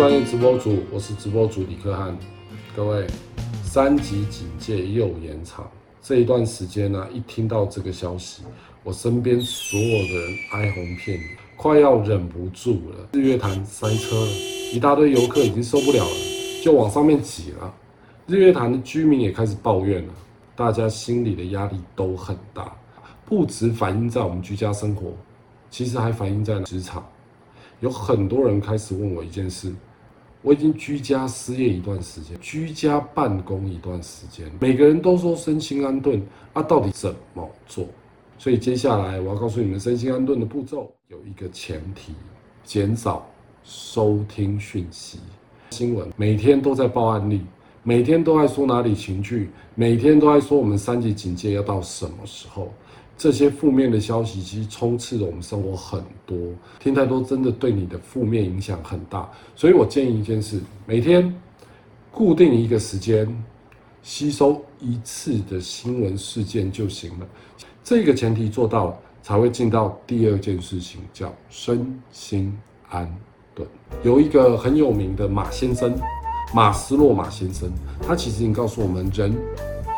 专业直播组，我是直播组李克汉。各位，三级警戒又延长，这一段时间呢，一听到这个消息，我身边所有的人哀鸿遍野，快要忍不住了。日月潭塞车了，一大堆游客已经受不了了，就往上面挤了。日月潭的居民也开始抱怨了，大家心里的压力都很大，不止反映在我们居家生活，其实还反映在职场。有很多人开始问我一件事：我已经居家失业一段时间，居家办公一段时间，每个人都说身心安顿，啊，到底怎么做？所以接下来我要告诉你们身心安顿的步骤，有一个前提：减少收听讯息、新闻，每天都在报案例，每天都在说哪里情绪，每天都在说我们三级警戒要到什么时候。这些负面的消息其实充斥着我们生活很多，听太多真的对你的负面影响很大。所以我建议一件事：每天固定一个时间，吸收一次的新闻事件就行了。这个前提做到了，才会进到第二件事情，叫身心安顿。有一个很有名的马先生，马斯洛马先生，他其实已经告诉我们，人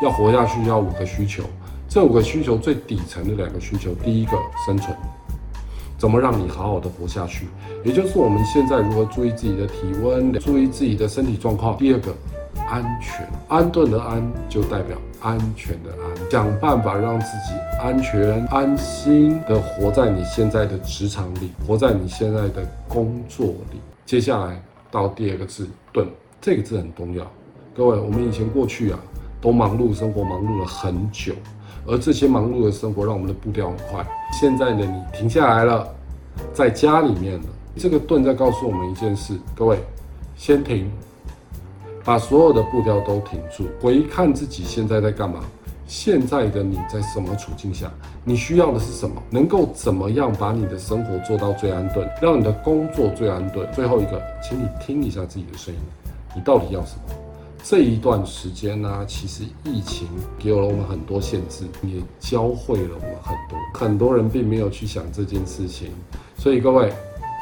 要活下去要五个需求。这五个需求最底层的两个需求，第一个生存，怎么让你好好的活下去？也就是我们现在如何注意自己的体温，注意自己的身体状况。第二个安全，安顿的安就代表安全的安，想办法让自己安全、安心的活在你现在的职场里，活在你现在的工作里。接下来到第二个字顿，这个字很重要。各位，我们以前过去啊，都忙碌生活，忙碌了很久。而这些忙碌的生活让我们的步调很快。现在呢，你停下来了，在家里面了。这个盾在告诉我们一件事：各位，先停，把所有的步调都停住，回看自己现在在干嘛。现在的你在什么处境下？你需要的是什么？能够怎么样把你的生活做到最安顿，让你的工作最安顿？最后一个，请你听一下自己的声音，你到底要什么？这一段时间呢，其实疫情给了我们很多限制，也教会了我们很多。很多人并没有去想这件事情，所以各位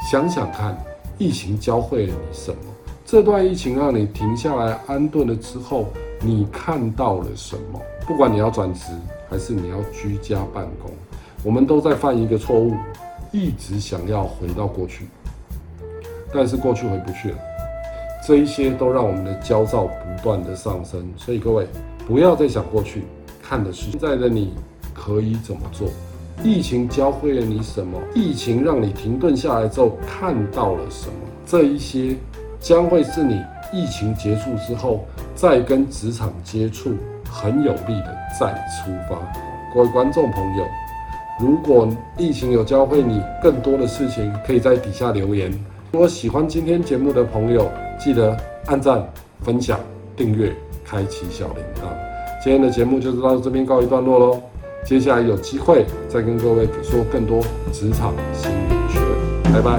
想想看，疫情教会了你什么？这段疫情让你停下来安顿了之后，你看到了什么？不管你要转职还是你要居家办公，我们都在犯一个错误，一直想要回到过去，但是过去回不去了。这一些都让我们的焦躁不断的上升，所以各位不要再想过去，看的是现在的你可以怎么做。疫情教会了你什么？疫情让你停顿下来之后看到了什么？这一些将会是你疫情结束之后再跟职场接触很有力的再出发。各位观众朋友，如果疫情有教会你更多的事情，可以在底下留言。如果喜欢今天节目的朋友，记得按赞、分享、订阅、开启小铃铛。今天的节目就到这边告一段落喽。接下来有机会再跟各位说更多职场心理学。拜拜。